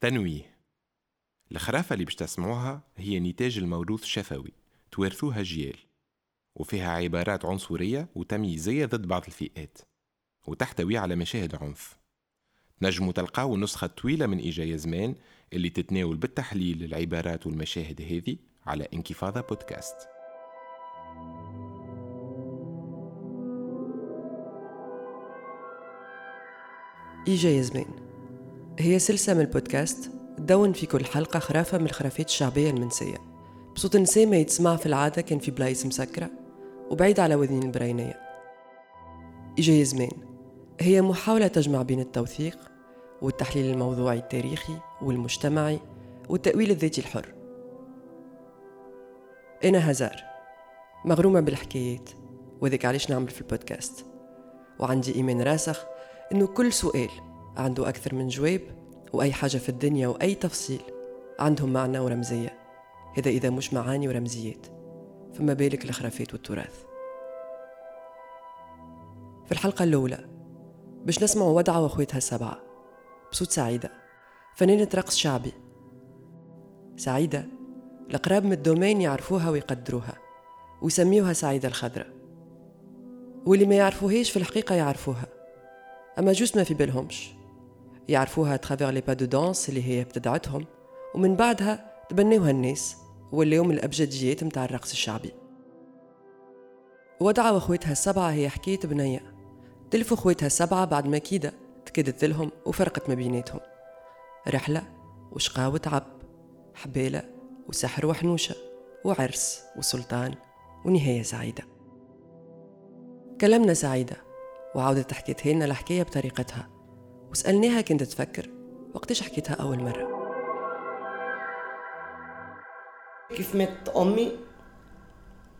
تنويه الخرافة اللي باش تسمعوها هي نتاج الموروث الشفوي توارثوها جيال وفيها عبارات عنصرية وتمييزية ضد بعض الفئات وتحتوي على مشاهد عنف. نجموا تلقاو النسخة الطويلة من إيجايا زمان اللي تتناول بالتحليل العبارات والمشاهد هذه على انكفاضة بودكاست. إيجايا زمان. هي سلسلة من البودكاست تدون في كل حلقة خرافة من الخرافات الشعبية المنسية. بصوت نساء ما يتسمع في العادة كان في بلايص مسكرة وبعيد على وذين البرينية إجا زمان. هي محاولة تجمع بين التوثيق والتحليل الموضوعي التاريخي والمجتمعي والتأويل الذاتي الحر. أنا هزار. مغرومة بالحكايات وذيك علاش نعمل في البودكاست. وعندي إيمان راسخ إنه كل سؤال عنده أكثر من جواب وأي حاجة في الدنيا وأي تفصيل عندهم معنى ورمزية. هذا إذا مش معاني ورمزيات. فما بالك الخرافات والتراث. في الحلقة الأولى باش نسمع ودعة وأخواتها السبعة بصوت سعيدة فنانة رقص شعبي. سعيدة الأقراب من ال domaine يعرفوها ويقدروها ويسميوها سعيدة الخضراء واللي ما يعرفوهاش في الحقيقة يعرفوها أما juste ما في بالهمش. يعرفوها à travers les pas de danse اللي هي ابتدعتهم ومن بعدها تبنوها الناس ولاو الأبجديات متاع الرقص الشعبي. ودعة وأخواتها السبعة هي حكاية بنية. تلفوا أخواتها السبعة بعد ما كيدة تكدت لهم وفرقت ما بيناتهم. رحلة وشقاء وتعب حبالة وسحر وحنوشة وعرس وسلطان ونهاية سعيدة. كلمنا سعيدة وعاودت حكيتها لنا الحكاية بطريقتها. وسألناها كنت تفكر وقتاش حكيتها أول مرة. كيف مات أمي؟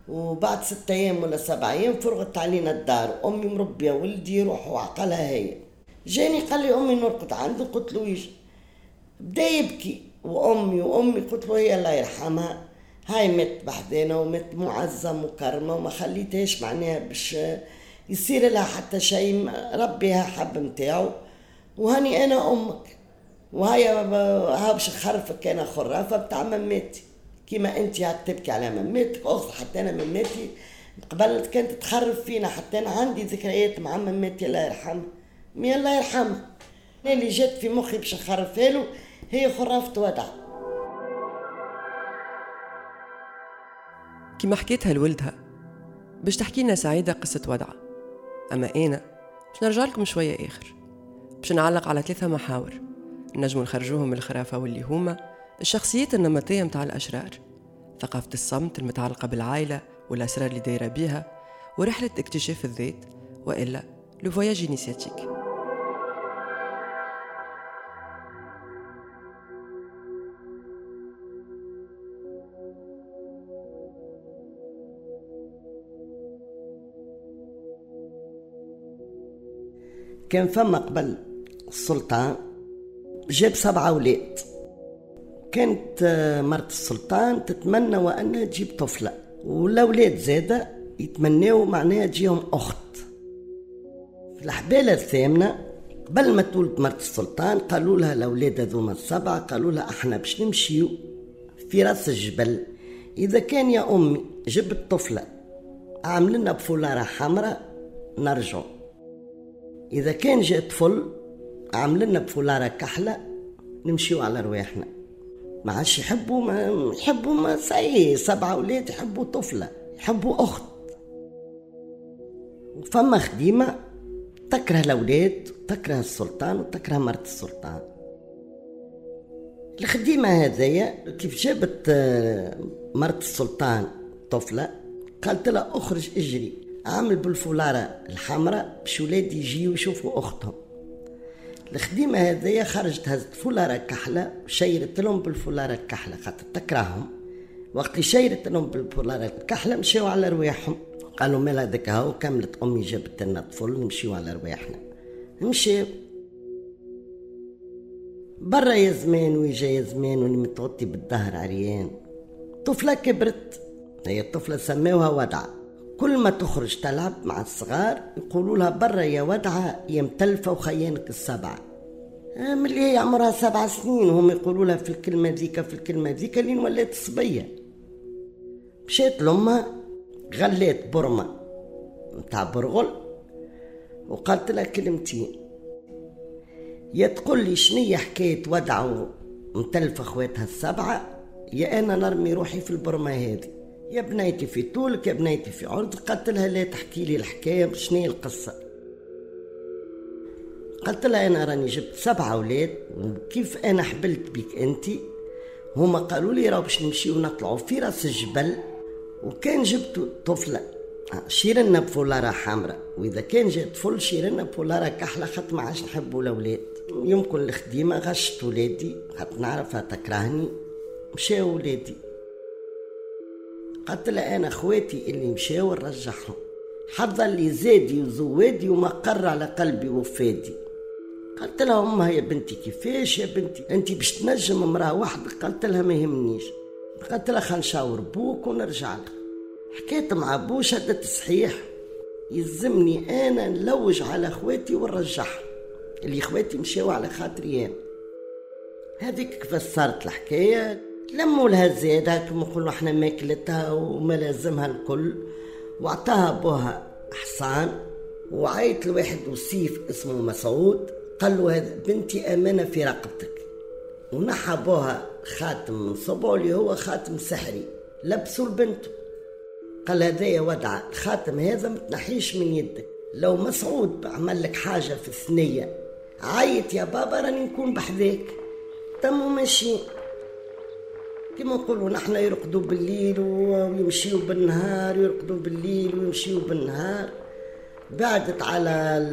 وبعد ستة أيام ولا سبعة أيام فرغت علينا الدار أمي مربية ولدي يروح وعقلها هي. جاني قال لي أمي نرقد عنده قلت له إيش؟ بدأ يبكي. وأمي وأمي قلت له هي الله يرحمها. هاي مات بحذانا ومات معزة مكرمة وما خليتهاش معناها باش يصير لها حتى شيء ربيها حب متاعو وهاني أنا أمك. وهي ها باش نخرفك أنا خرافة بتاع مماتي. كيما انت تبكي على مماتك. اخذ حتى أنا مماتي. قبل كانت تخرف فينا حتى أنا عندي ذكريات مع مماتي الله يرحمها. مي الله يرحمها. اللي جات في مخي باش نخرفها له هي خرافة ودع كيما حكيتها لولدها باش تحكي لنا سعيدة قصة ودعة أما أنا باش نرجع لكم شوية آخر. باش نعلق على ثلاثة محاور. نجموا نخرجوهم من الخرافة واللي هما الشخصيات النمطية متاع الأشرار ثقافة الصمت المتعلقة بالعائلة والأسرار اللي دايرة بيها ورحلة اكتشاف الذات وإلا لو فواياج إنيسياتيك كان فما قبل السلطان جاب سبعة أولاد. كانت آه، مرت السلطان تتمنى وأنها تجيب طفلة والأولاد زادة يتمناو معناها تجيهم أخت. في الحبالة الثامنة قبل ما تولد مرت السلطان قالوا لها الأولاد هذوما السبعة قالوا لها إحنا باش نمشيو في راس الجبل. إذا كان يا أمي جبت طفلة عامل لنا بفولارة حمراء نرجعوا إذا كان جاء طفل عامل لنا بفولارة كحلة نمشيو على رواحنا. ما عادش يحبوا ما يحبوا ما سي سبعة أولاد يحبوا طفلة يحبوا أخت. وفما خديمة تكره الأولاد تكره السلطان وتكره مرت السلطان. الخديمة هذيا كيف جابت آه، مرت السلطان طفلة قالت لها أخرج اجري عامل بالفولارة الحمراء باش ولادي يجيو يشوفوا أختهم. الخديمة هذيا خرجت هزت فولارة كحلة وشيرت لهم بالفولارة الكحلة خاطر تكرههم. وقت شيرت لهم بالفولارة الكحلة مشاو على رواحهم. قالوا مال هذاك هاو كملت أمي جابت لنا طفل نمشيو على رواحنا. مشاو برا يا زمان ويجا يا زمان وني متغطي بالظهر عريان. طفلة كبرت هي الطفلة سماوها ودعة كل ما تخرج تلعب مع الصغار يقولوا لها برا يا ودعة يا متلفة وخيانك السبعة. آه، من هي عمرها سبع سنين وهم يقولوا لها في الكلمة ذيك في الكلمة ذيك لين ولات صبية. مشيت لأمها غليت برمة متاع برغل وقالت لها كلمتين يا تقول لي شنية حكاية ودعة متلفة اخواتها السبعة؟ يا أنا نرمي روحي في البرمة هذه. يا بنيتي في طولك يا بنيتي في عرض قلت لها لا تحكي لي الحكاية شنية القصة؟ قلت لها أنا راني جبت سبعة أولاد وكيف أنا حبلت بك أنت؟ هما قالوا لي راه باش نمشيو نطلعوا في راس الجبل وكان جبت طفلة شيرنا بفولارة حمراء. وإذا كان جا طفل شيرنا بفولارة كحلة خاطر ما عادش نحبوا الأولاد. يمكن الخديمة غشت ولادي خاطر نعرفها تكرهني مشاو ولادي. قلت لها أنا خواتي اللي مشاو نرجعهم حظ اللي زادي وزوادي وما قر على قلبي وفادي قلت لها أمها يا بنتي كيفاش يا بنتي؟ انت باش تنجم امرأة واحدة قلت لها ما يهمنيش. قلت لها خل نشاور بوك ونرجع لك حكيت مع بو شدت صحيح. يلزمني أنا نلوج على خواتي ونرجعهم. اللي خواتي مشاو على خاطري أنا. هذيك صارت الحكاية؟ لموا لها زيادة هاك نقولوا إحنا ماكلتها وما لازمها الكل. وعطاها بوها حصان وعيط لواحد وسيف اسمه مسعود. قال له بنتي امانه في رقبتك. ونحى بوها خاتم من صبعه اللي هو خاتم سحري. لبسوا لبنته قال هذايا ودعة الخاتم هذا ما تنحيش من يدك. لو مسعود عمل لك حاجة في الثنية عيط يا بابا راني نكون بحذاك. تم ماشي. كما نقولوا نحن يرقدوا بالليل ويمشيوا بالنهار يرقدوا بالليل ويمشيوا بالنهار بعدت على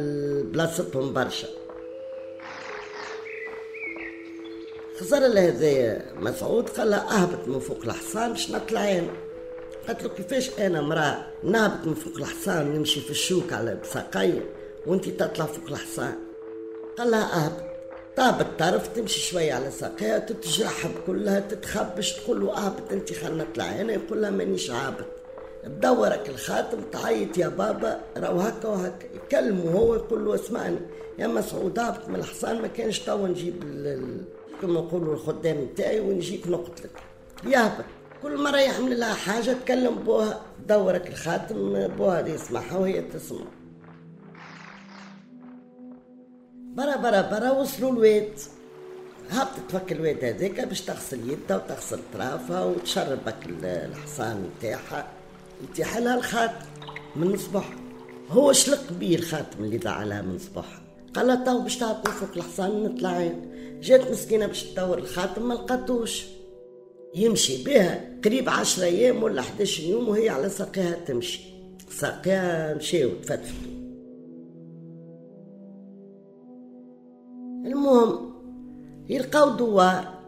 بلاصتهم برشا. خزر له هذايا مسعود قال لها أهبط من فوق الحصان باش نطلع أنا. قالت له كيفاش أنا مراه نهبط من فوق الحصان نمشي في الشوك على بساقية وانت تطلع فوق الحصان. قال لها أهبط. طاب الطرف تمشي شوية على ساقيها تتجرحب كلها تتخبش تقول له اهبط انت خلنا نطلع أنا يقول لها مانيش هابط تدورك الخاتم تعيط يا بابا راهو هكا وهكا يكلمه هو يقول له اسمعني. يا مسعود هابط من الحصان ما كانش توا نجيب كما نقولوا الخدام نتاعي ونجيك نقتلك. يهبط. كل مرة يحمل لها حاجة تكلم بوها دورك الخاتم بوها يسمعها وهي تسمع. برا برا برا وصلوا الواد هبطت تفك الواد هذاك باش تغسل يدها وتغسل طرافها وتشربك الحصان نتاعها. يتيح لها الخاتم من صبح هو شلق بيه الخاتم اللي زعلها من صبح قال لها تو باش تعطي فوق الحصان نطلع. جات مسكينة باش تدور الخاتم ما لقاتوش. يمشي بها قريب عشرة أيام ولا 11 يوم وهي على ساقيها تمشي. ساقيها مشاو تفتفتوا المهم يلقاو دوار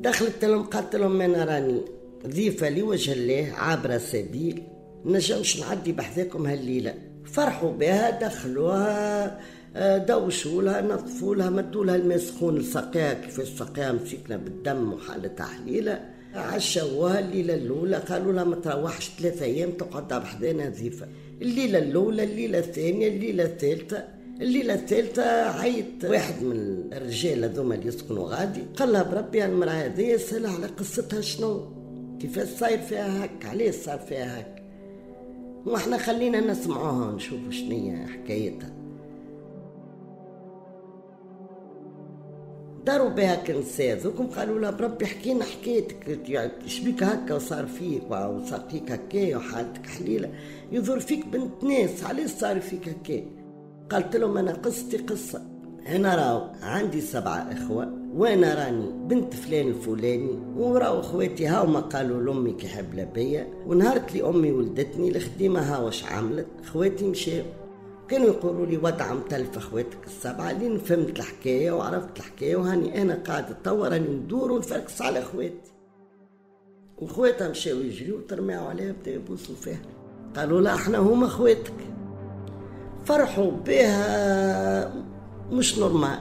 دخلت لهم قالت لهم أنا راني. ضيفة لوجه الله عابرة سبيل نجمش نعدي بحذاكم هالليلة. فرحوا بها دخلوها آه، دوشوا لها نظفوا لها مدوا لها الماء سخون لسقيها كيفاش سقيها مسكنا بالدم وحالتها حليلة عشوها الليلة الأولى قالوا لها ما تروحش ثلاثة أيام تقعد بحذانا نظيفة الليلة الأولى الليلة الثانية الليلة الثالثة. الليلة الثالثة عيط واحد من الرجال هذوما اللي يسكنوا غادي. قال لها بربي المرأة هذه سألها على قصتها شنو؟ كيفاش صاير فيها هك علاش صار فيها هك وإحنا خلينا نسمعوها ونشوفوا شنية حكايتها. داروا بها كنساء ذوكم قالوا لها بربي حكينا حكايتك. يعني شبيك هكا وصار فيك وساقيك هكا وحالتك حليلة. يظهر فيك بنت ناس. علاش صار فيك هكا قالت لهم أنا قصتي قصة. أنا راو عندي سبعة إخوة وأنا راني بنت فلان الفلاني وراو اخواتي هاو قالوا لأمي كي حبلة بيا ونهارت لي أمي ولدتني الخديمة ها واش عملت اخواتي مشاو. كانوا يقولوا لي ودع متلف أخواتك السبعة لين فهمت الحكاية وعرفت الحكاية وهاني أنا قاعدة توا راني ندور ونفركس على اخواتي وخواتها مشاو يجريو وترميو عليها بداو يبوسوا فيها قالوا لا إحنا هما اخواتك فرحوا بها مش normal.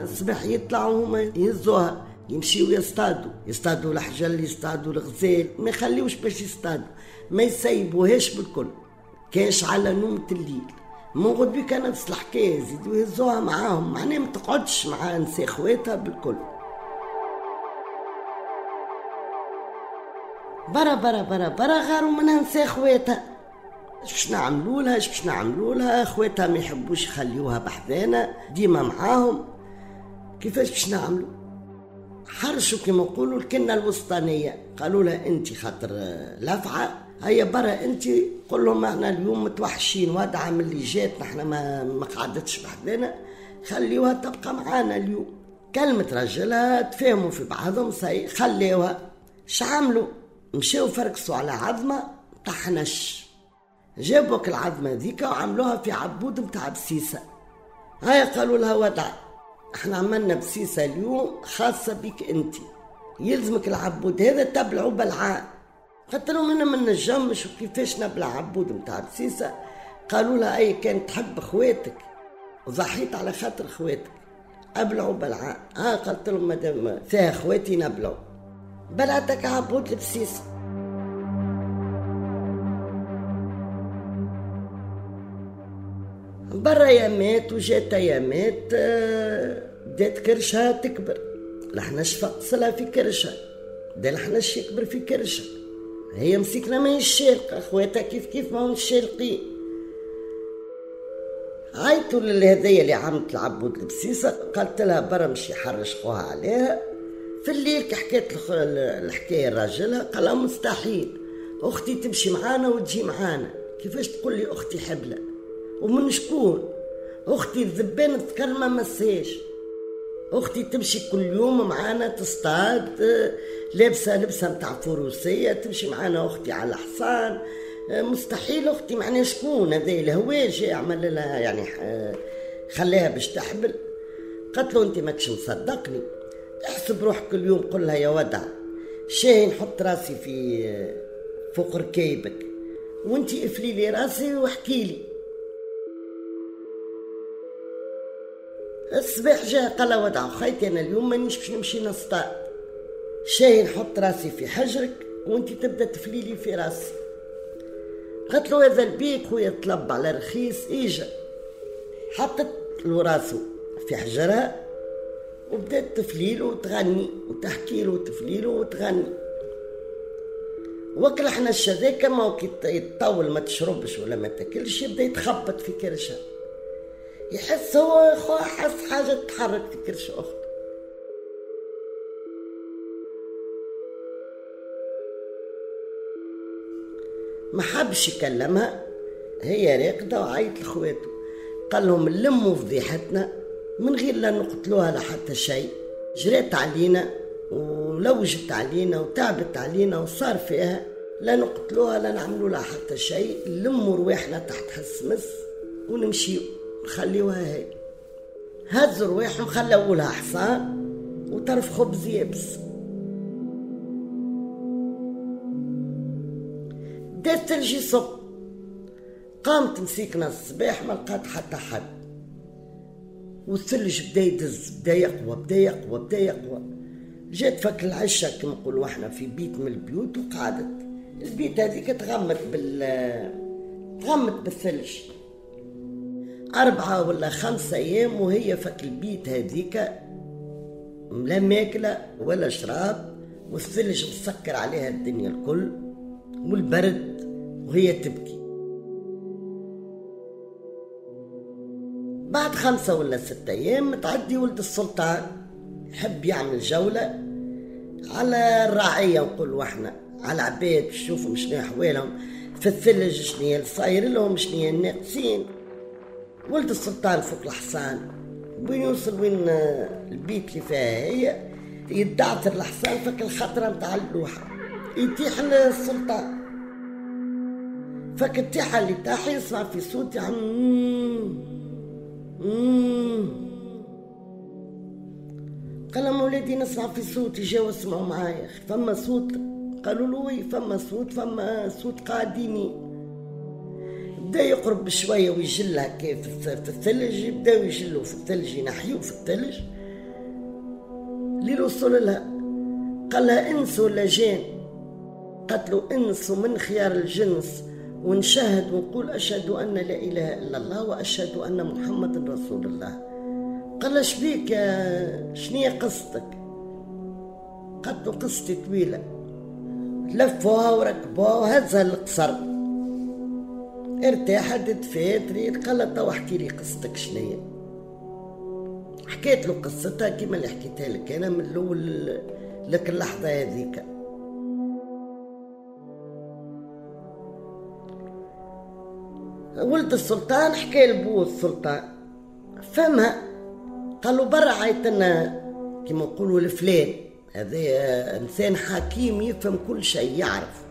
الصباح يطلعوا هما يهزوها يمشيوا يصطادوا. يصطادوا الحجل يصطادوا الغزال ما يخليوش باش يصطادوا ما يسيبوهاش بالكل. كاش على نومة الليل. موجود بك نفس الحكاية يزيدوا يهزوها معاهم. معناها ما تقعدش مع نساء خواتها بالكل. برا برا برا برا غاروا منها نساء خواتها. باش نعملوا لها باش نعملوا لها خواتها ما يحبوش يخليوها بحذانا ديما معاهم. كيفاش باش نعملوا حرشوا كما نقولوا الكنة الوسطانية. قالوا لها انت خاطر لفعه هيا برا انت قول لهم إحنا اليوم متوحشين وادعة من اللي جات نحنا ما ما قعدتش بحذانا. خليوها تبقى معانا اليوم. كلمة رجلها تفاهموا في بعضهم سي خليوها. شعملوا مشاو فركسوا على عظمة طحنش. جابوك العظمة ذيك وعملوها في عبود متاع بسيسة. هيا قالوا لها ودع إحنا عملنا بسيسة اليوم خاصة بك أنت. يلزمك العبود هذا تبلعوا بلعان قلت لهم أنا من نجمش وكيفاش نبلع عبود متاع بسيسة. قالوا لها أي كان تحب خواتك وضحيت على خاطر خواتك. ابلعوا بلعاء ها قلت لهم مادام فيها خواتي نبلعوا بلعتك عبود البسيسة. برا يامات وجات يامات آه، بدات كرشها تكبر. لحناش فقصلها في كرشها ده لحناش يكبر في كرشها هي مسكنا ما الشالقة خواتها كيف كيف ما هم الشالقين عيطوا للهدية اللي عملت العبود البسيسة قالت لها برا مشي يحرش خوها عليها. في الليل كي حكيت الحكاية لراجلها قالها مستحيل أختي تمشي معانا وتجي معانا. كيفاش تقول لي أختي حبلة؟ ومن شكون؟ أختي الذبان تذكر ما مساش. أختي تمشي كل يوم معانا تصطاد لابسة لبسة متاع فروسية تمشي معانا أختي على الحصان. مستحيل أختي معناها شكون هذا؟ الهواج يعمل لها يعني خليها باش تحبل. قالت له أنت ماكش مصدقني. احسب روحك كل يوم قل لها يا ودع شاي نحط راسي في فوق ركايبك وأنت افلي لي راسي واحكي لي. الصباح جاء قال ودع خيتي أنا اليوم مانيش باش نمشي نصطاد. شاي نحط راسي في حجرك وأنت تبدأ تفليلي في راسي. قالت له هذا البيك خويا طلب على رخيص إجا. حطت له راسه في حجرها وبدأت تفليله وتغني وتحكي له وتفليله وتغني. وكل إحنا الشذاك ما يتطول ما تشربش ولا ما تاكلش يبدأ يتخبط في كرشها يحس هو حس حاجة تتحرك في كرش أخته ما حبش يكلمها. هي راقدة وعيط لخواته. قال لهم لموا فضيحتنا من غير لا نقتلوها لا حتى شيء. جريت علينا ولوجت علينا وتعبت علينا وصار فيها لا نقتلوها لا نعملوا لها حتى شيء. لموا رواحنا تحت حسمس ونمشيو. خليوها هي هزوا رواحهم خلوا لها حصان وطرف خبز يابس بدات تلجي صب قامت مسيكنا الصباح ما لقات حتى حد. والثلج بدا يدز بدا يقوى بدا يقوى بدا يقوى. جات فك العشاء كما نقولوا إحنا في بيت من البيوت وقعدت. البيت هذيك تغمت بال تغمت بالثلج. أربعة ولا خمسة أيام وهي فك البيت هذيك لا ماكلة ولا شراب والثلج مسكر عليها الدنيا الكل والبرد وهي تبكي. بعد خمسة ولا ستة أيام متعدي ولد السلطان يحب يعمل جولة على الرعية نقولوا إحنا على العباد يشوفوا شنو أحوالهم في الثلج شنو صاير لهم شنو الناقصين. ولد السلطان فوق الحصان وين يوصل وين البيت اللي فيها هي يدعثر الحصان فك الخطرة متاع اللوحة يتيح السلطان فك التيحة اللي تاح يسمع في صوت يعم قال لهم نسمع في صوت جاوا اسمعوا معايا. فما صوت قالوا له فما صوت فما صوت قاديني. بدا يقرب بشويه ويجل هكا في الثلج يبداو يجلوا في الثلج ينحيو في الثلج. للوصول لها قال لها إنس ولا جان قالت له إنس ومن خيار الجنس. ونشهد ونقول أشهد أن لا إله إلا الله وأشهد أن محمد رسول الله. قال اش بيك يا شنية قصتك؟ قالت له قصتي طويلة. لفوها وركبوها وهزها القصر ارتاحت دفات ريت قال توا احكي لي قصتك شنية حكيت له قصتها كيما اللي حكيتها لك أنا من الأول لك اللحظة هذيك. ولد السلطان حكى لبوه السلطان فهمها قالوا برا عيطنا كما نقولوا الفلان هذا إنسان حكيم يفهم كل شيء يعرف.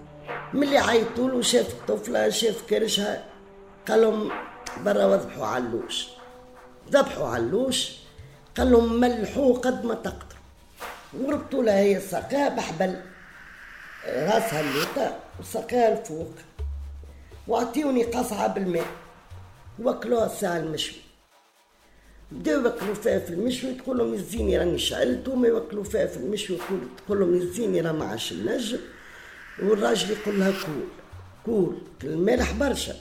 ملي عيطوا له شاف الطفله شاف كرشها قال لهم برا وذبحوا علوش ذبحوا علوش قال لهم ملحوه قد ما تقدروا وربطوا لها هي ساقها بحبل راسها اللوطة وساقها الفوق. وأعطيوني قصعة بالماء وكلوها الساعة المشوي. بداو يوكلوا فيها في المشوي تقول لهم يزيني راني شعلت وما يوكلوا فيها في المشوي تقول لهم يزيني راه ما عادش النجم. والراجل يقول لها كول كول المالح برشا.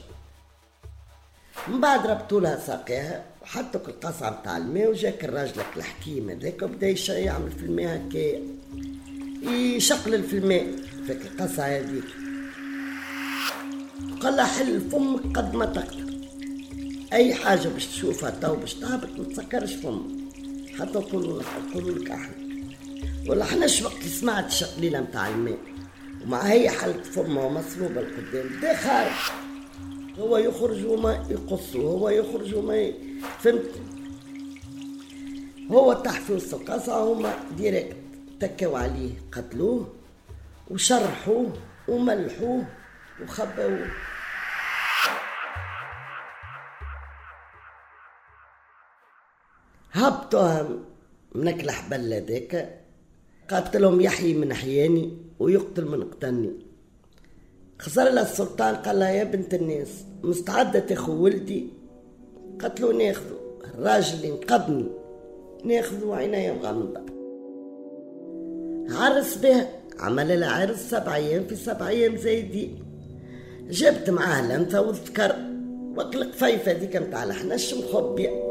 من بعد ربطوا لها ساقيها وحطوا القصعة نتاع الماء وجاك الراجل الحكيم هذاك وبدا يعمل في الماء هكايا يشقلل في الماء في القصعة هذيك. قال لها حل فمك قد ما تقدر أي حاجة باش تشوفها تو باش تهبط ما تسكرش فمك حتى نقولوا لك لك أحنا. ولا إحنا وقت سمعت الشقليله نتاع الماء. ومع هي حلت فمه ومصلوبه لقدام بدا خارج هو يخرج وما يقص هو يخرج وما ي... فهمت؟ هو تحت في وسط القصعة هما ديريكت تكوا عليه قتلوه وشرحوه وملحوه وخبوه. هبطوا منك الحبل هذاك قاتلهم يحيي من احياني ويقتل من قتلني. خسر لها السلطان قال لها يا بنت الناس مستعدة تاخذ ولدي؟ قتلوا ناخذوا الراجل اللي انقذني ناخذوا عناية مغمضة. عرس به عمل لها عرس سبع أيام في سبع أيام زايدين جبت معاه لنثة وذكر وقت القفيفة هذيك متاع الحنش مخبية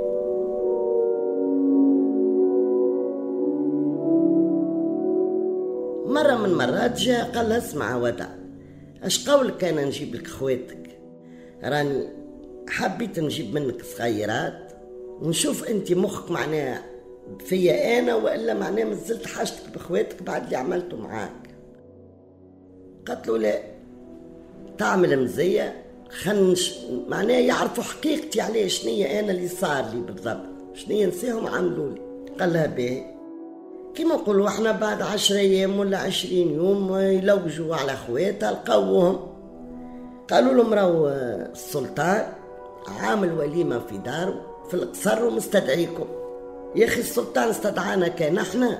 من مرات جاء قال اسمع ودع اش قولك أنا نجيب لك خواتك؟ راني حبيت نجيب منك صغيرات ونشوف انت مخك معناها فيا أنا والا معناها مازلت حاجتك بخواتك بعد اللي عملته معاك. قالت له لا تعمل مزية خنش معناها يعرفوا حقيقتي عليه شنية أنا اللي صار لي بالضبط شنية نساهم عملوا لي. قال لها باهي كيما نقولوا إحنا بعد عشرة أيام ولا عشرين يوم يلوجوا على خواتها لقوهم قالوا لهم راهو السلطان عامل وليمة في داره في القصر ومستدعيكم. يا أخي السلطان استدعانا كان إحنا.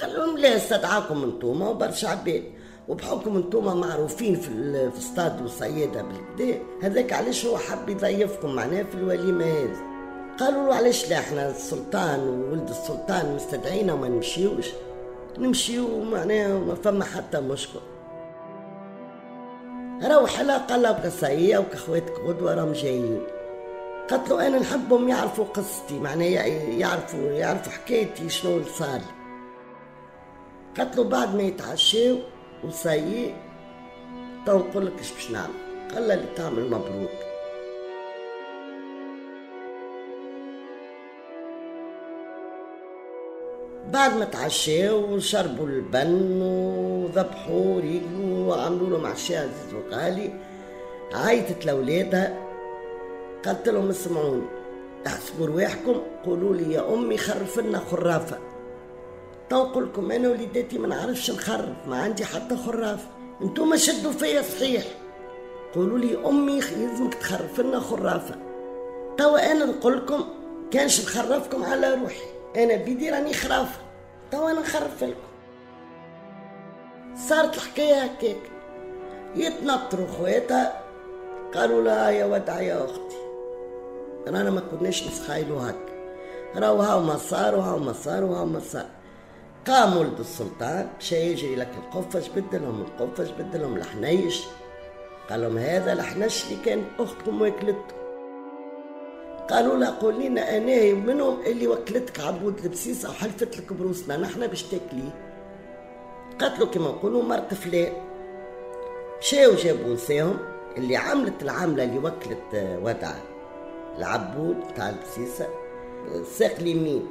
قال لهم لا استدعاكم انتوما وبرشا عباد وبحكم انتوما معروفين في في وصيادة بالكدا. هذاك علاش هو حب يضيفكم معناه في الوليمة هذه. قالوا له علاش لا إحنا السلطان وولد السلطان مستدعينا وما نمشيوش. نمشيو معناها ما فما حتى مشكل. روح لها قال لها كصية وكخواتك غدوة راهم جايين. قالت له أنا نحبهم يعرفوا قصتي معناها يعرفوا يعرفوا حكايتي شنو اللي صار. قالت له بعد ما يتعشاو وصيي تو نقول لك إيش باش نعمل. قال لها اللي تعمل مبروك. بعد ما تعشاو وشربوا البن وذبحوا وريقلوا وعملوا لهم عشاء عزيز وغالي عيطت لولادها قالت لهم اسمعوني احسبوا رواحكم قولوا لي يا أمي خرف لنا خرافة. تنقول لكم أنا وليداتي ما نعرفش نخرف ما عندي حتى خرافه أنتم شدوا فيا صحيح. قولوا لي أمي يلزمك تخرف لنا خرافة. توا أنا نقول لكم كانش نخرفكم على روحي. أنا بيدي راني خرافة. توا أنا نخرف لكم. صارت الحكاية هكاك. يتنطروا خواتها قالوا لها يا ودع يا أختي. رانا ما كناش نسخايلو هكا. راهو هاو ما صار وهاو ما صار وهاو ما صار. قام ولد السلطان مشى يجري لك القفة جبد لهم القفة جبد لهم الحنيش قال لهم هذا الحنش اللي كانت أختكم واكلته. قالوا لا قول لنا أنا منهم اللي وكلتك عبود البسيسه وحلفت لك بروسنا نحن باش تاكليه قتلوا كما نقولوا مرت فلان. مشاو جابوا نساهم؟ اللي عملت العاملة اللي وكلت ودعة العبود تاع البسيسة. الساق اليمين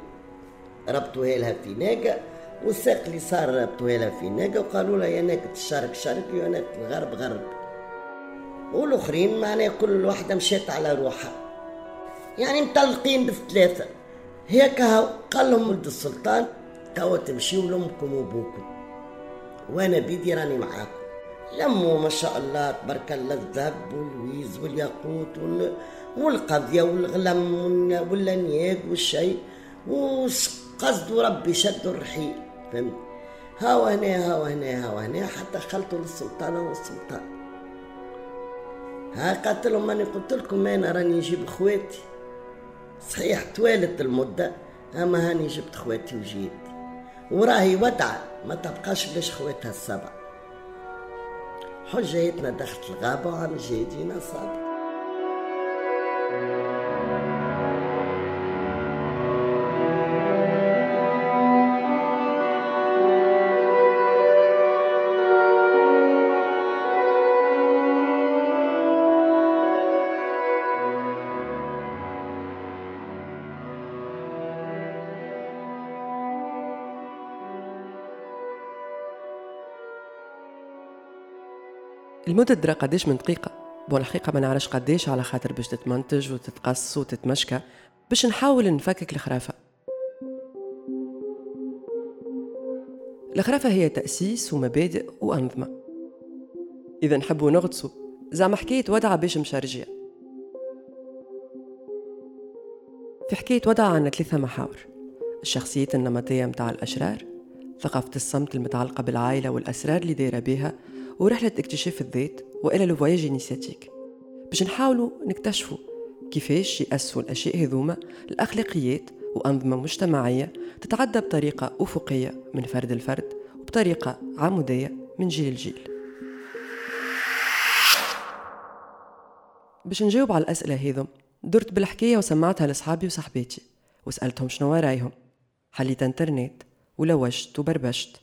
ربطوها لها في ناقة والساق اليسار ربطوها لها في ناقة وقالوا لها يا ناقة الشرق شرقي ويا ناقة الغرب غرب. والآخرين معناها كل واحدة مشات على روحها. يعني مطلقين بثلاثة. هيك هاو قال لهم ولد السلطان توا تمشيوا لامكم وابوكم وأنا بيدي راني معاكم. لموا ما شاء الله تبارك الله الذهب والويز والياقوت والقضية والغلم واللنياق والشيء وقصدوا ربي شدوا الرحيل. فهمت؟ هاو هنا هاو هنا هاو هنا حتى خلطوا للسلطانة والسلطان ها قاتلهم ماني قلت لكم أنا راني نجيب خواتي. صحيح توالت المدة أما هاني جبت خواتي وجيت. وراهي ودعة ما تبقاش بلاش خواتها السبع. حجيتنا دخلت الغابة وعم جايدينا صابر. المدة تدرى قديش من دقيقة؟ بون الحقيقة ما نعرفش قديش على خاطر باش تتمنتج وتتقص وتتمشكى. باش نحاول نفكك الخرافة. الخرافة هي تأسيس ومبادئ وأنظمة. إذا نحبوا نغطسوا. زعما حكاية ودعة باش مشارجية. في حكاية ودعة عنا ثلاثة محاور. الشخصيات النمطية متاع الأشرار ثقافة الصمت المتعلقة بالعائلة والأسرار اللي دايرة بها ورحلة اكتشاف الذات وإلى لو إنيسياتيك. باش نحاولوا نكتشفوا كيفاش يأسوا الأشياء هذوما الأخلاقيات وأنظمة مجتمعية تتعدى بطريقة أفقية من فرد لفرد وبطريقة عمودية من جيل لجيل. باش نجاوب على الأسئلة هذم درت بالحكاية وسمعتها لأصحابي وصحباتي وسألتهم شنو رايهم. حليت إنترنت ولوجت وبربشت.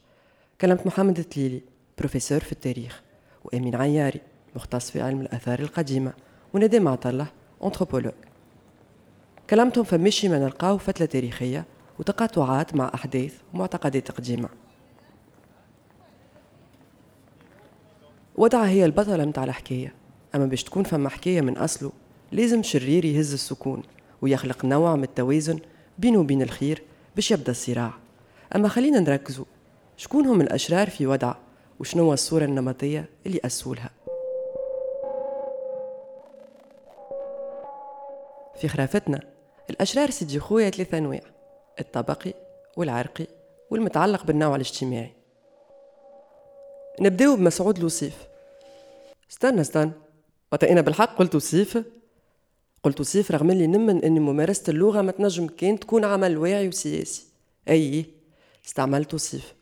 كلمت محمد التليلي بروفيسور في التاريخ وأمين عياري مختص في علم الآثار القديمة وندى معطلة أنثروبولوج كلامتهم فمشي ما نلقاو فتلة تاريخية وتقاطعات مع أحداث ومعتقدات قديمة ودعة هي البطلة متاع الحكاية. أما باش تكون فما حكاية من أصله لازم شرير يهز السكون ويخلق نوع من التوازن بينه وبين الخير باش يبدأ الصراع. أما خلينا نركزوا شكون هم الأشرار في ودعة وشنو هو الصورة النمطية اللي أسولها في خرافتنا الأشرار سيدي خويا ثلاثة أنواع الطبقي والعرقي والمتعلق بالنوع الاجتماعي. نبداو بمسعود لوصيف استنى استنى. وقت أنا بالحق قلت وصيف. قلت وصيف رغم اللي نمن أن ممارسة اللغة ما تنجم كان تكون عمل واعي وسياسي. أي استعملت وصيف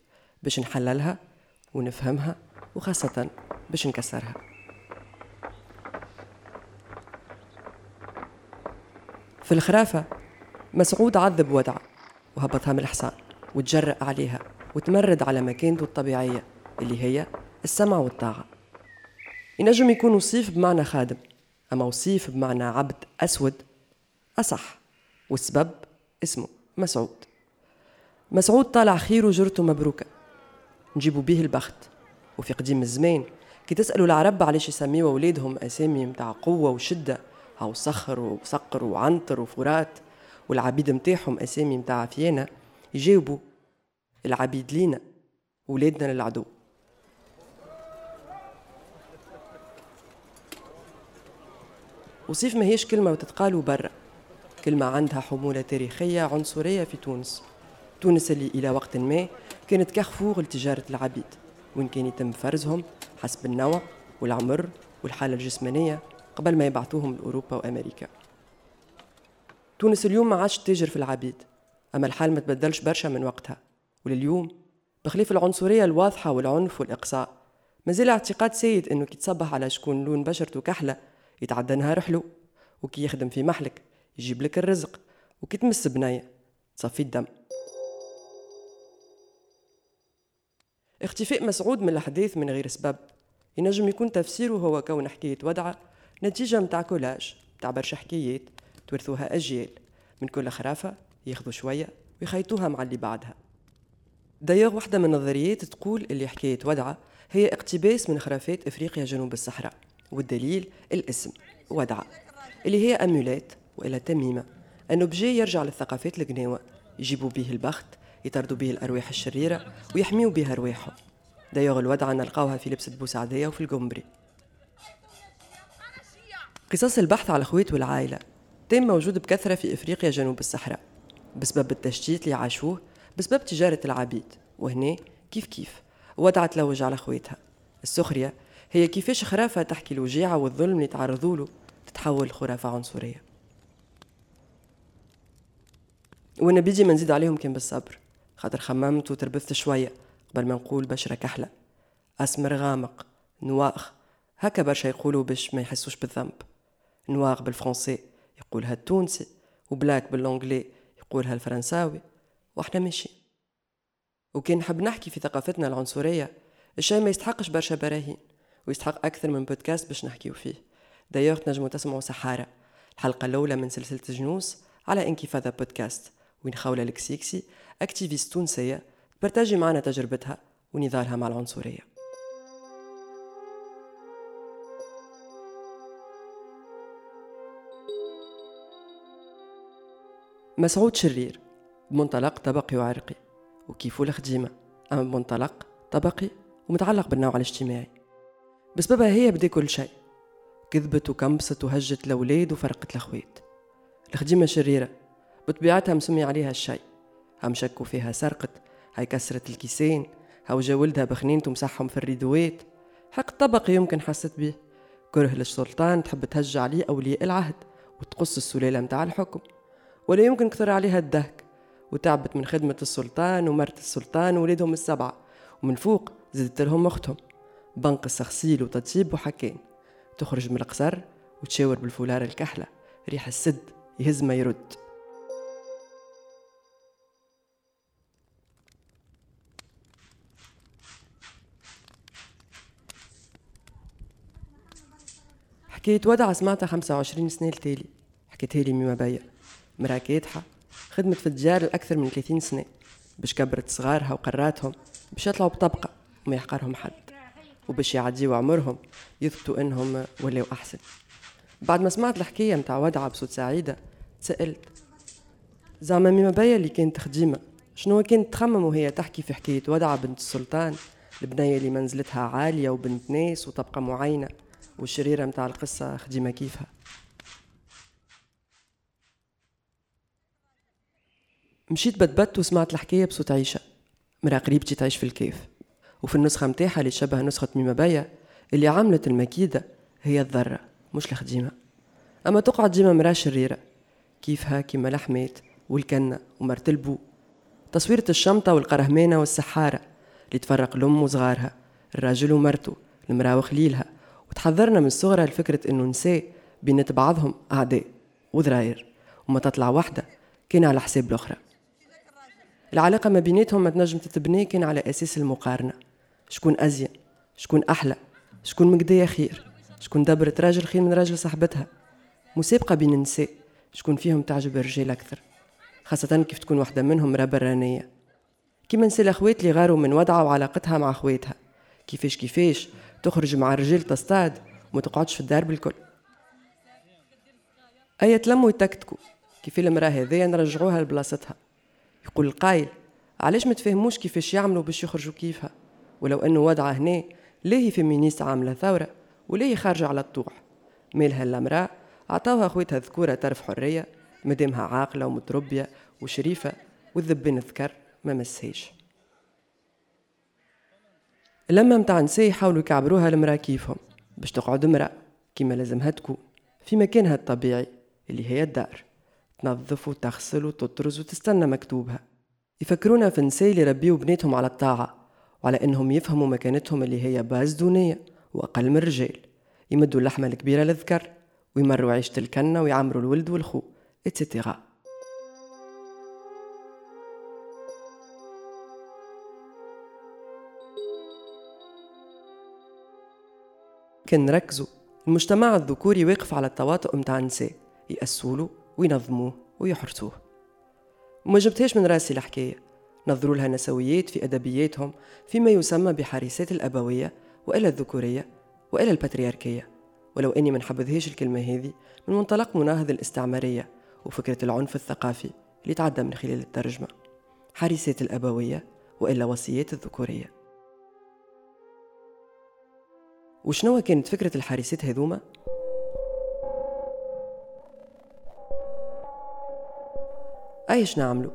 باش نحللها ونفهمها وخاصة باش نكسرها. في الخرافة مسعود عذب ودعة وهبطها من الحصان وتجرأ عليها وتمرد على مكانته الطبيعية اللي هي السمع والطاعة. ينجم يكون وصيف بمعنى خادم أما وصيف بمعنى عبد أسود أصح والسبب اسمه مسعود. مسعود طالع خير وجرته مبروكة. نجيبوا به البخت. وفي قديم الزمان كي تسألوا العرب علاش يسميوا أولادهم أسامي متاع قوة وشدة أو صخر وصقر وعنتر وفرات والعبيد متاعهم أسامي متاع عفيانة يجاوبوا العبيد لينا ولادنا للعدو. وصيف ما هيش كلمة وتتقال برا كلمة عندها حمولة تاريخية عنصرية في تونس. تونس اللي إلى وقت ما كانت كارفور لتجارة العبيد وين كان يتم فرزهم حسب النوع والعمر والحالة الجسمانية قبل ما يبعثوهم لأوروبا وأمريكا. تونس اليوم ما عادش تاجر في العبيد أما الحال ما تبدلش برشا من وقتها. ولليوم بخلاف العنصرية الواضحة والعنف والإقصاء مازال اعتقاد سيد إنه كي تصبح على شكون لون بشرته كحلة يتعدى نهار حلو. وكي يخدم في محلك يجيب لك الرزق. وكي تمس بناية تصفي الدم. اختفاء مسعود من الحديث من غير سبب. ينجم يكون تفسيره هو كون حكاية ودعة نتيجة متاع كولاج متاع برشا حكايات تورثوها أجيال. من كل خرافة ياخذوا شوية ويخيطوها مع اللي بعدها. دايوغ واحدة من النظريات تقول اللي حكاية ودعة هي اقتباس من خرافات إفريقيا جنوب الصحراء والدليل الاسم ودعة اللي هي أمولات وإلا تميمة. أن أوبجي يرجع للثقافات القناوة يجيبوا به البخت يطردوا به الارواح الشريرة ويحميوا بها ارواحهم دايوغ الودعة نلقاوها في لبسة بوسعدية وفي القمبري قصص البحث على الخويت والعائلة تم موجود بكثرة في إفريقيا جنوب الصحراء. بسبب التشتيت اللي عاشوه بسبب تجارة العبيد. وهنا كيف كيف ودعة تلوج على خويتها. السخرية هي كيفاش خرافة تحكي الوجيعة والظلم اللي تعرضوا له تتحول لخرافة عنصرية. وأنا بيجي ما نزيد عليهم كان بالصبر. خاطر خممت وتربثت شوية قبل ما نقول بشرة كحلة أسمر غامق noire. هكا برشا يقولوا باش ما يحسوش بالذنب. noire بالفرنسي يقولها التونسي و black ب l'anglais يقولها الفرنساوي وإحنا ماشي وكان نحب نحكي في ثقافتنا العنصرية الشيء ما يستحقش برشا براهين ويستحق أكثر من بودكاست باش نحكيو فيه. دايوغ تنجموا تسمعوا سحارة الحلقة الأولى من سلسلة جنوس على انكفاضة بودكاست. وين خولة الكسيكسي activiste تونسية تبرتاجي معنا تجربتها ونضالها مع العنصرية. مسعود شرير بمنطلق طبقي وعرقي وكيفو الخديمة أما بمنطلق طبقي ومتعلق بالنوع الاجتماعي. بسببها هي بدي كل شيء. كذبت وكمبست وهجت الأولاد وفرقت الأخوات الخديمة شريرة بطبيعتها مسمي عليها الشيء. هم شكوا فيها سرقت هاي كسرت الكيسين هاو جا ولدها تمسحهم في الريدوات حق طبقي يمكن حست بيه. كره للسلطان تحب تهج عليه أولياء العهد وتقص السلالة متاع الحكم. ولا يمكن كثر عليها الدهك. وتعبت من خدمة السلطان ومرت السلطان وولادهم السبعة. ومن فوق زدت لهم أختهم. بنقص غسيل وتطيب وحكين. تخرج من القصر وتشاور بالفولار الكحلة. ريح السد يهز ما يرد. حكاية ودعة سمعتها خمسة وعشرين سنة التالي حكيتها لي ميما بايا مرا كاتحة خدمت في الدجار لأكثر من 30 سنة. باش كبرت صغارها وقراتهم. باش يطلعوا بطبقة وما يحقرهم حد. وباش يعديوا عمرهم. يثبتوا إنهم ولاو أحسن. بعد ما سمعت الحكاية متاع ودعة بصوت سعيدة تسألت. زعما ميما بيا اللي كانت خديمة. شنو كانت تخمم وهي تحكي في حكاية ودعة بنت السلطان؟ البنية اللي منزلتها عالية وبنت ناس وطبقة معينة. والشريرة متاع القصة خديمة كيفها. مشيت بدبت وسمعت الحكاية بصوت عيشة. مرا قريبتي تعيش في الكيف. وفي النسخة متاعها اللي شبه نسخة ميما بايا اللي عملت المكيدة هي الذرة مش الخديمة. أما تقعد ديما مرا شريرة كيفها كيما لحمات والكنة ومرت البو. تصويرة الشمطة والقرهمانة والسحارة اللي تفرق الأم وصغارها الراجل ومرته المرا وخليلها. وتحذرنا من صغرها لفكرة إنه نساء بينات بعضهم أعداء وذراير وما تطلع واحدة كان على حساب الأخرى. العلاقة ما بيناتهم ما تنجم تتبني كان على أساس المقارنة. شكون أزين؟ شكون أحلى؟ شكون مقدية خير؟ شكون دبرت راجل خير من راجل صاحبتها؟ مسابقة بين النساء شكون فيهم تعجب الرجال أكثر خاصة كيف تكون واحدة منهم مرا برانية كيما نسي الأخوات اللي غاروا من وضعها وعلاقتها مع أخواتها. كيفاش كيفاش؟ تخرج مع الرجال تصطاد وما تقعدش في الدار بالكل. أي تلموا يتكتكوا كيف المرأة هذيا نرجعوها لبلاصتها. يقول القايل علاش ما تفهموش كيفاش يعملوا باش يخرجوا كيفها؟ ولو أنه وضعه هنا ليه فيمينيست عاملة ثورة؟ وليه خارجة على الطوح مالها الامراه عطاوها خويتها ذكوره طرف حرية مدامها عاقلة ومتربية وشريفة والذبان ذكر ما مسهيش. لما متاع نساء يحاولوا يكعبروها المرأة كيفهم باش تقعد امرأة كيما لازمها تكون في مكانها الطبيعي اللي هي الدار. تنظف وتغسل وتطرز وتستنى مكتوبها. يفكرونا في النساء اللي ربيوا بناتهم على الطاعة وعلى إنهم يفهموا مكانتهم اللي هي باز دونية وأقل من الرجال يمدوا اللحمة الكبيرة للذكر ويمروا عيشة الكنة ويعمروا الولد والخو اتسيتيرا كان نركزوا المجتمع الذكوري واقف على التواطؤ متاع النساء يأسولو وينظموه ويحرسوه. وما جبتهاش من راسي الحكاية. نظروا لها نسويات في أدبياتهم فيما يسمى بحارسات الأبوية وإلى الذكورية وإلى الباترياركية. ولو أني ما نحبذهاش الكلمة هذه من منطلق مناهض الاستعمارية وفكرة العنف الثقافي اللي تعدى من خلال الترجمة. حارسات الأبوية وإلا وصيات الذكورية. وشنو كانت فكرة الحارسات هذوما؟ أيش نعملو؟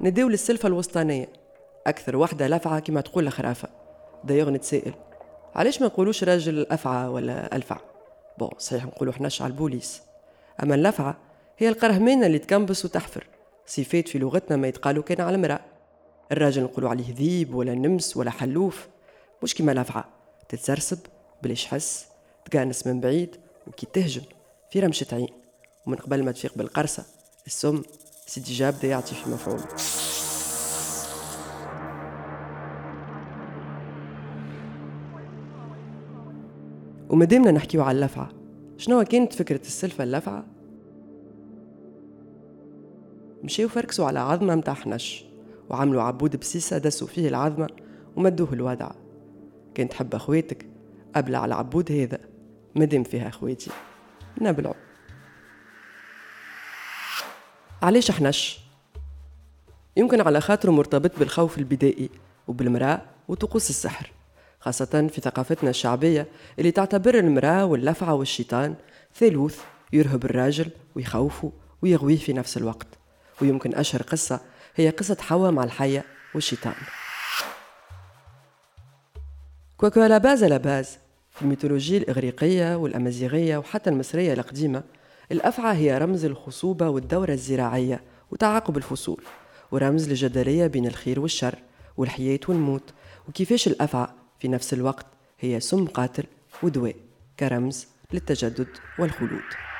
نديو للسلفة الوسطانية. أكثر وحدة لفعة كما تقول الخرافة دايوغ نتسائل علاش ما نقولوش راجل أفعى ولا ألفع؟ bon صحيح نقولو حناش على البوليس أما اللفعة هي القرهمانة اللي تكنبس وتحفر. صفات في لغتنا ما يتقالوا كان على المرأة. الراجل نقولوا عليه ذيب ولا نمس ولا حلوف. مش كيما لفعة تتسرسب بلاش حس تقانس من بعيد وكي تهجم. في رمشة عين. ومن قبل ما تفيق بالقرصة السم سيدي جاب يعطي في مفعول. ومادامنا نحكيو على اللفعة. شنو كانت فكرة السلفة اللفعة؟ مشيو فركسوا على عظمة متاع حنش وعملوا عبود بسيسة دسوا فيه العظمة ومدوه الوضع. كان تحب أخواتك أبلع العبود هذا. مادام فيها أخواتي. نبلعو علاش حنش؟ يمكن على خاطره مرتبط بالخوف البدائي وبالمرأة وطقوس السحر خاصة في ثقافتنا الشعبية اللي تعتبر المرأة واللفعة والشيطان ثالوث يرهب الراجل ويخوفه ويغويه في نفس الوقت. ويمكن أشهر قصة هي قصة حواء مع الحية والشيطان. كوكو à la base à la base في الميثولوجيا الإغريقية والأمازيغية وحتى المصرية القديمة الأفعى هي رمز الخصوبة والدورة الزراعية وتعاقب الفصول ورمز للجدلية بين الخير والشر والحياة والموت وكيفاش الأفعى في نفس الوقت هي سم قاتل ودواء كرمز للتجدد والخلود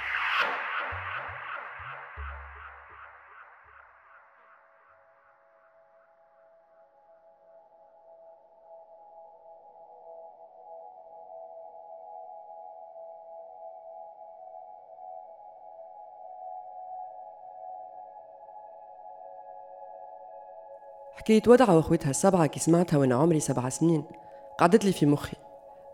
حكاية ودعة وأخوتها السبعة كي سمعتها وأنا عمري سبع سنين قعدت لي في مخي.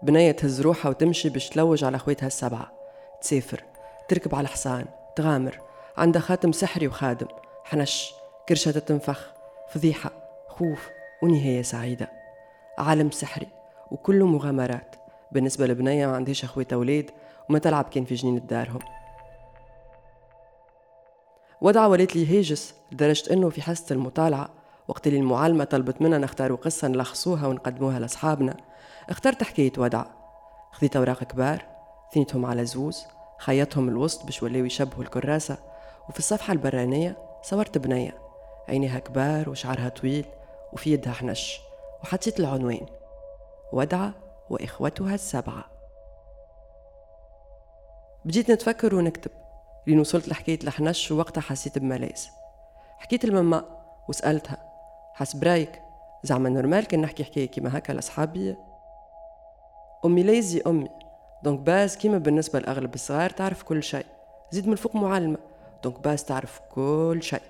بنية تهز روحها وتمشي باش تلوج على أخوتها السبعة. تسافر تركب على حصان تغامر. عندها خاتم سحري وخادم. حنش كرشة تنفخ فضيحة خوف ونهاية سعيدة. عالم سحري وكله مغامرات. بالنسبة لبنية ما عندهاش أخوات أولاد وما تلعب كان في جنينة دارهم. ودعة ولات لي هاجس لدرجة أنه في حصة المطالعة وقت اللي المعلمة طلبت منا نختاروا قصة نلخصوها ونقدموها لأصحابنا. اخترت حكاية ودع خذيت أوراق كبار ثنيتهم على زوز خيطهم الوسط باش ولاو يشبهوا الكراسة. وفي الصفحة البرانية صورت بنية. عينيها كبار وشعرها طويل وفي يدها حنش وحطيت العنوان ودعة وإخوتها السبعة. بديت نتفكر ونكتب. لين وصلت لحكاية الحنش ووقتها حسيت بملاذ. حكيت الماما وسألتها حسب رايك زعما نورمال كان نحكي حكاية كيما هكا لأصحابي. أمي ليزي أمي. دونك باز كيما بالنسبة لأغلب الصغار تعرف كل شيء. زيد من الفوق معلمة. دونك باز تعرف كل شيء.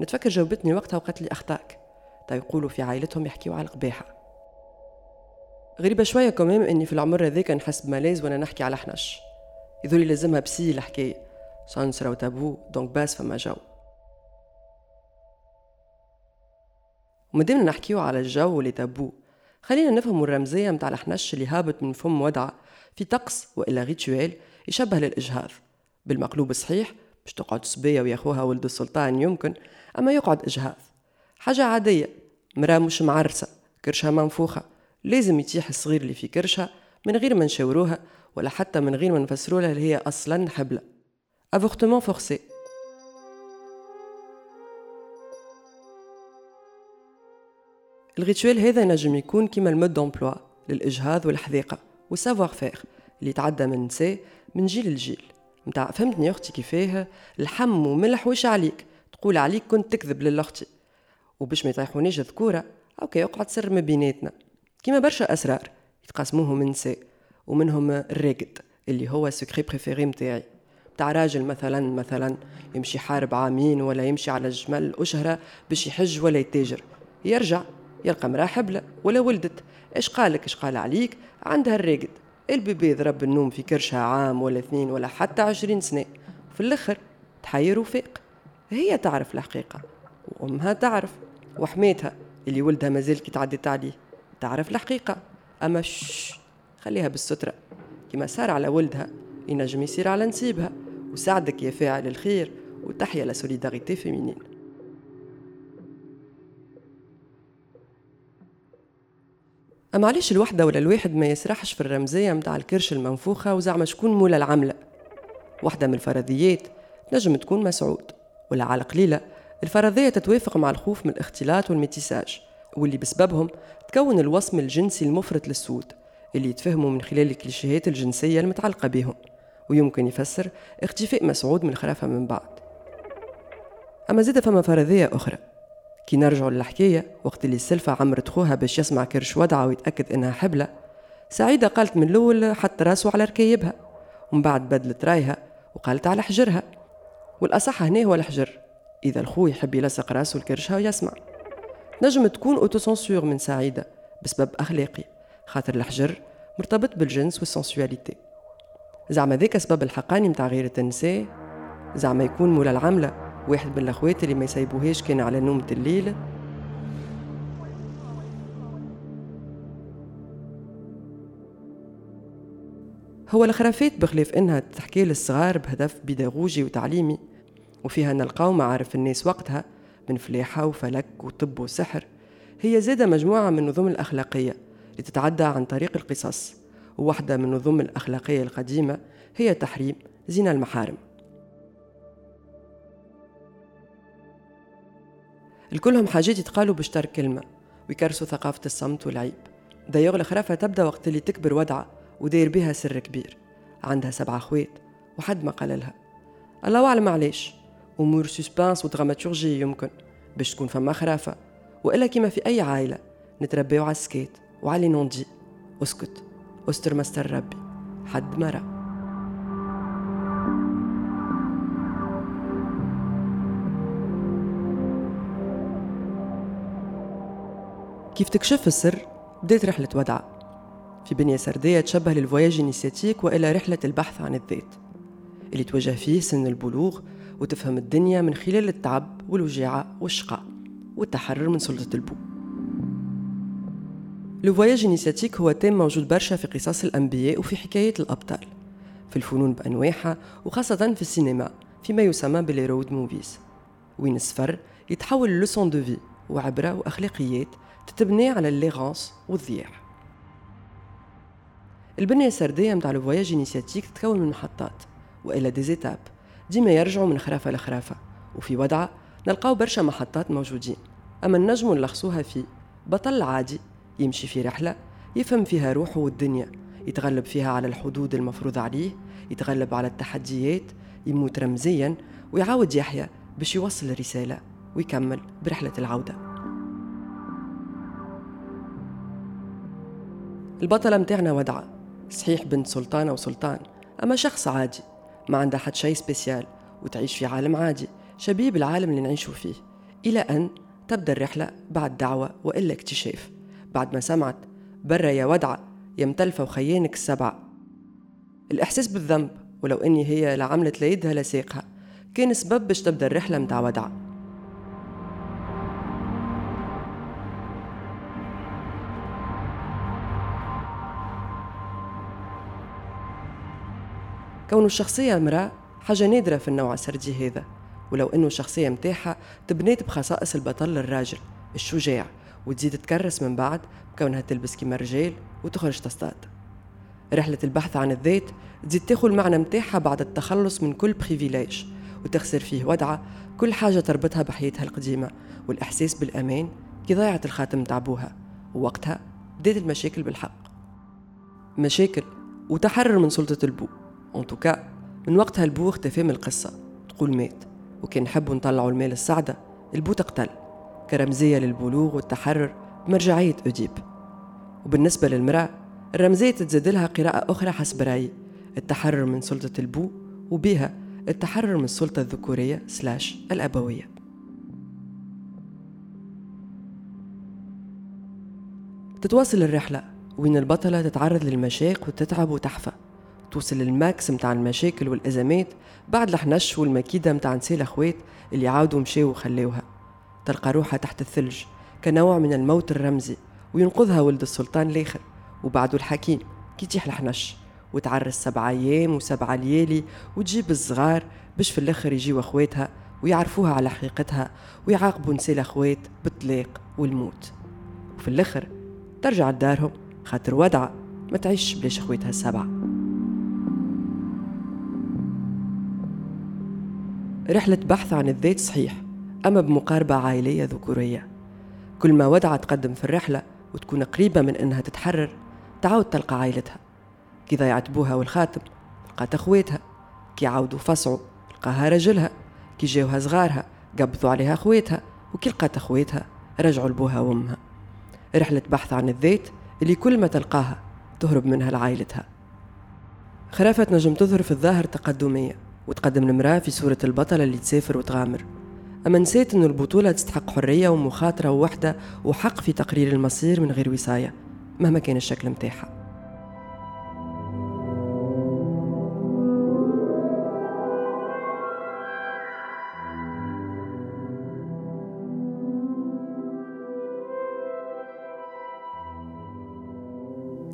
نتفكر جاوبتني وقتها وقالت لي اخطاك تا يقولوا في عائلتهم يحكيوا على القباحه غريبة شوية كمان إني في العمر هذاك نحس بملاذ وأنا نحكي على حنش يذولي لازمها بسي الحكاية. سانسرا وتابو دونك باز فما جو ومادامنا نحكيو على الجو واللي تابو خلينا نفهموا الرمزية متاع الحنش اللي هابط من فم ودعة في طقس وإلا ريتوال يشبه للإجهاض. بالمقلوب صحيح باش تقعد صبية ويا خوها ولد السلطان يمكن أما يقعد إجهاض. حاجة عادية مرا مش معرسة كرشها منفوخة. لازم يتيح الصغير اللي في كرشها من غير ما نشاوروها ولا حتى من غير ما نفسروا لها اللي هي أصلا حبلة. أفورتمون فورسي الغيتشوال هذا نجم يكون كيما المود دومبلوا للإجهاض والحذيقة والسافوار فيغ اللي تعدى من نساء من جيل لجيل. متاع فهمتني أختي كيفاه؟ الحم وملح وش عليك؟ تقول عليك كنت تكذب للأختي. وباش ما يطيحونيش ذكورة OK اقعد سر ما بيناتنا. كيما برشا أسرار يتقاسموهم من نساء ومنهم الراقد اللي هو السكري préféré متاعي. تاع راجل مثلا مثلا يمشي حارب عامين ولا يمشي على الجمل أشهرة باش يحج ولا يتاجر. يرجع. يلقى مراه حبلة. ولا ولدت إيش قالك إيش قال عليك؟ عندها الراقد ال bébé ضرب النوم في كرشها عام ولا اثنين ولا حتى عشرين سنة. في الآخر تحير وفيق. هي تعرف الحقيقة وأمها تعرف وحميتها. اللي ولدها مازال كي تعدت عليه تعرف الحقيقة. أما شش خليها بالسترة. كما صار على ولدها ينجم يصير على نسيبها. وساعدك يا فاعل الخير وتحيا la solidarité féminine أما علاش الوحدة ولا الواحد ما يسرحش في الرمزية متاع الكرش المنفوخة وزعما شكون مولا العملة؟ واحدة من الفرضيات نجم تكون مسعود ولا على قليلة. الفرضية تتوافق مع الخوف من الاختلاط والميتيساج واللي بسببهم تكون الوصم الجنسي المفرط للسود اللي يتفهموا من خلال الكليشيهات الجنسية المتعلقة بهم ويمكن يفسر اختفاء مسعود من الخرافة من بعد أما زيد فما فرضية أخرى. كي نرجعوا للحكاية وقت اللي السلفة عمرت خوها باش يسمع كرش ودعة ويتأكد إنها حبلة سعيدة قالت من الأول حط راسه على ركايبها ومن بعد بدلت رأيها وقالت على حجرها. والأصح هنا هو الحجر إذا الخو يحب يلصق راسه لكرشها ويسمع نجم تكون أوتوسنسور من سعيدة بسبب أخلاقي خاطر الحجر مرتبط بالجنس والسنسواليتي زعما ذاك سبب الحقاني متاع غيرة النساء زعما يكون مولا العملة. واحد من الأخوات اللي ما يسيبوهاش كان على نومة الليل. هو الخرافات بخلاف إنها تحكي للصغار بهدف بيداغوجي وتعليمي وفيها نلقاو معارف الناس وقتها من فلاحة وفلك وطب وسحر. هي زادة مجموعة من النظم الأخلاقية لتتعدى عن طريق القصص وواحدة من النظم الأخلاقية القديمة هي تحريم زنا المحارم. الكلهم حاجات يتقالوا بشتر كلمة. ويكرسوا ثقافة الصمت والعيب. دايوغ الخرافة تبدأ وقت اللي تكبر ودعة وداير بها سر كبير. عندها سبعة أخوات وحد ما قال لها. الله أعلم علاش أمور suspense و dramaturgie يمكن باش تكون فما خرافة. ولا كيما في أي عائلة نتربيو على السكيت وعلى non-dit. أسكت. أستر مستر ربي. حد مرة كيف تكشف السر بدأت رحلة ودعة في بنية سردية تشبه لل voyage initiatique ولا رحلة البحث عن الذات اللي توجه فيه سن البلوغ وتفهم الدنيا من خلال التعب والوجاعة والشقاء والتحرر من سلطة البو. le voyage initiatique هو thème موجود برشا في قصص الأنبياء وفي حكايات الأبطال في الفنون بأنواعها وخاصة في السينما فيما يسمى بال road movies. وين السفر يتحول لل leçon de vie وعبرة وأخلاقيات تتبني على l'errance والضياع البنية السردية متاع le voyage initiatique تتكون من محطات ولا des étapes ديما يرجعوا من خرافة لخرافة وفي ودعة نلقاو برشا محطات موجودين. أما النجم نلخصوها في بطل عادي يمشي في رحلة يفهم فيها روحه والدنيا يتغلب فيها على الحدود المفروض عليه يتغلب على التحديات يموت رمزيا ويعاود يحيا باش يوصل الرسالة ويكمل برحلة العودة. البطلة متاعنا ودعة صحيح بنت سلطانة وسلطان أما شخص عادي ما عندها حد شي سبيسيال وتعيش في عالم عادي شبيه بالعالم اللي نعيشه فيه. إلى أن تبدأ الرحلة بعد دعوة وإلا اكتشاف. بعد ما سمعت برا يا ودعة يا متلفة وخيانك السبعة الإحساس بالذنب ولو إني هي لا عملت لا يدها لا ساقها كان سبب باش تبدأ الرحلة متاع ودعة كون الشخصية امرأة حاجة نادرة في النوع السردي هذا ولو إنه الشخصية متاحة تبنيت بخصائص البطل الراجل الشجاع وتزيد تكرس من بعد بكونها تلبس كيما الرجال وتخرج تصطاد. رحلة البحث عن الذات تزيد تاخذ المعنى متاعها بعد التخلص من كل privilège وتخسر فيه ودعة كل حاجة تربطها بحياتها القديمة والإحساس بالأمان كي ضيعت الخاتم متاع بوها ووقتها بدات المشاكل بالحق. مشاكل وتحرر من سلطة البو. en tout cas من وقتها البو اختفى من القصة. تقول مات وكان نحبوا نطلعوا المال السعدة. البو تقتل كرمزية للبلوغ والتحرر بمرجعية أوديب وبالنسبة للمرأة الرمزية تتزاد لها قراءة أخرى حسب رأيي. التحرر من سلطة البو وبها التحرر من السلطة الذكورية slash الأبوية. تتواصل الرحلة. وين البطلة تتعرض للمشاق وتتعب وتحفى. توصل للماكس متاع المشاكل والأزمات بعد الحنش والمكيدة متاع نسي الأخوات اللي عاودوا مشاو وخليوها. تلقى روحها تحت الثلج كنوع من الموت الرمزي وينقذها ولد السلطان الآخر. وبعده الحكيم كي تيح الحنش وتعرس سبع أيام وسبع ليالي وتجيب الصغار باش في الآخر يجيو أخواتها ويعرفوها على حقيقتها ويعاقبوا نسي الأخوات بالطلاق والموت. وفي الآخر ترجع لدارهم خاطر ودعة ما تعيش بلاش أخواتها السبعة. رحلة بحث عن الذات صحيح أما بمقاربة عائلية ذكورية. كل ما ودعة تقدم في الرحلة وتكون قريبة من إنها تتحرر تعاود تلقى عائلتها. كي ضيعت بوها والخاتم لقات أخواتها كي عاودوا فصعوا لقاها رجلها. كي جاوها صغارها قبضوا عليها أخواتها وكي لقات أخواتها رجعوا لبوها وأمها. رحلة بحث عن الذات اللي كل ما تلقاها تهرب منها لعائلتها. خرافة نجم تظهر في الظاهر تقدمية. وتقدم المرأة في صورة البطلة اللي تسافر وتغامر. أما نسيت أن البطولة تستحق حرية ومخاطرة ووحدة وحق في تقرير المصير من غير وصاية مهما كان الشكل متاعها.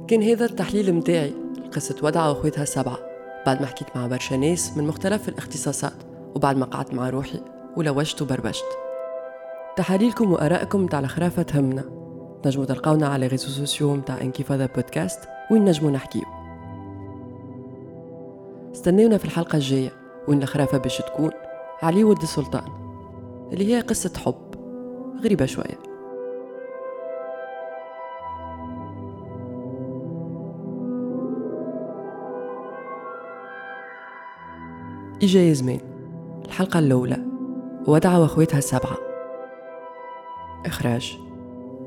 كان هذا التحليل متاعي. لقصة ودعة وأخواتها السبعة بعد ما حكيت مع برشا ناس من مختلف الاختصاصات وبعد ما قعدت مع روحي ولوجت وبربشت. تحاليلكم وآرائكم متاع الخرافة تهمنا. نجموا تلقاونا على réseaux sociaux متاع Inkyfada Podcast وين نجموا نحكيو. استنيونا في الحلقة الجاية وين الخرافة باش تكون علي ولد السلطان اللي هي قصة حب غريبة شوية. إجا يزمين الحلقة الأولى. ودعة وأخواتها السبعة. إخراج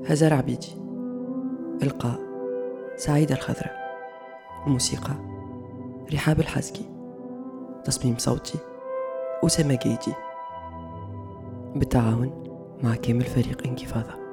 هزار عبيدي. إلقاء سعيدة الخضراء الموسيقى رحاب الحزكي تصميم صوتي أسامة جيدي. بالتعاون مع كامل فريق انكفاضه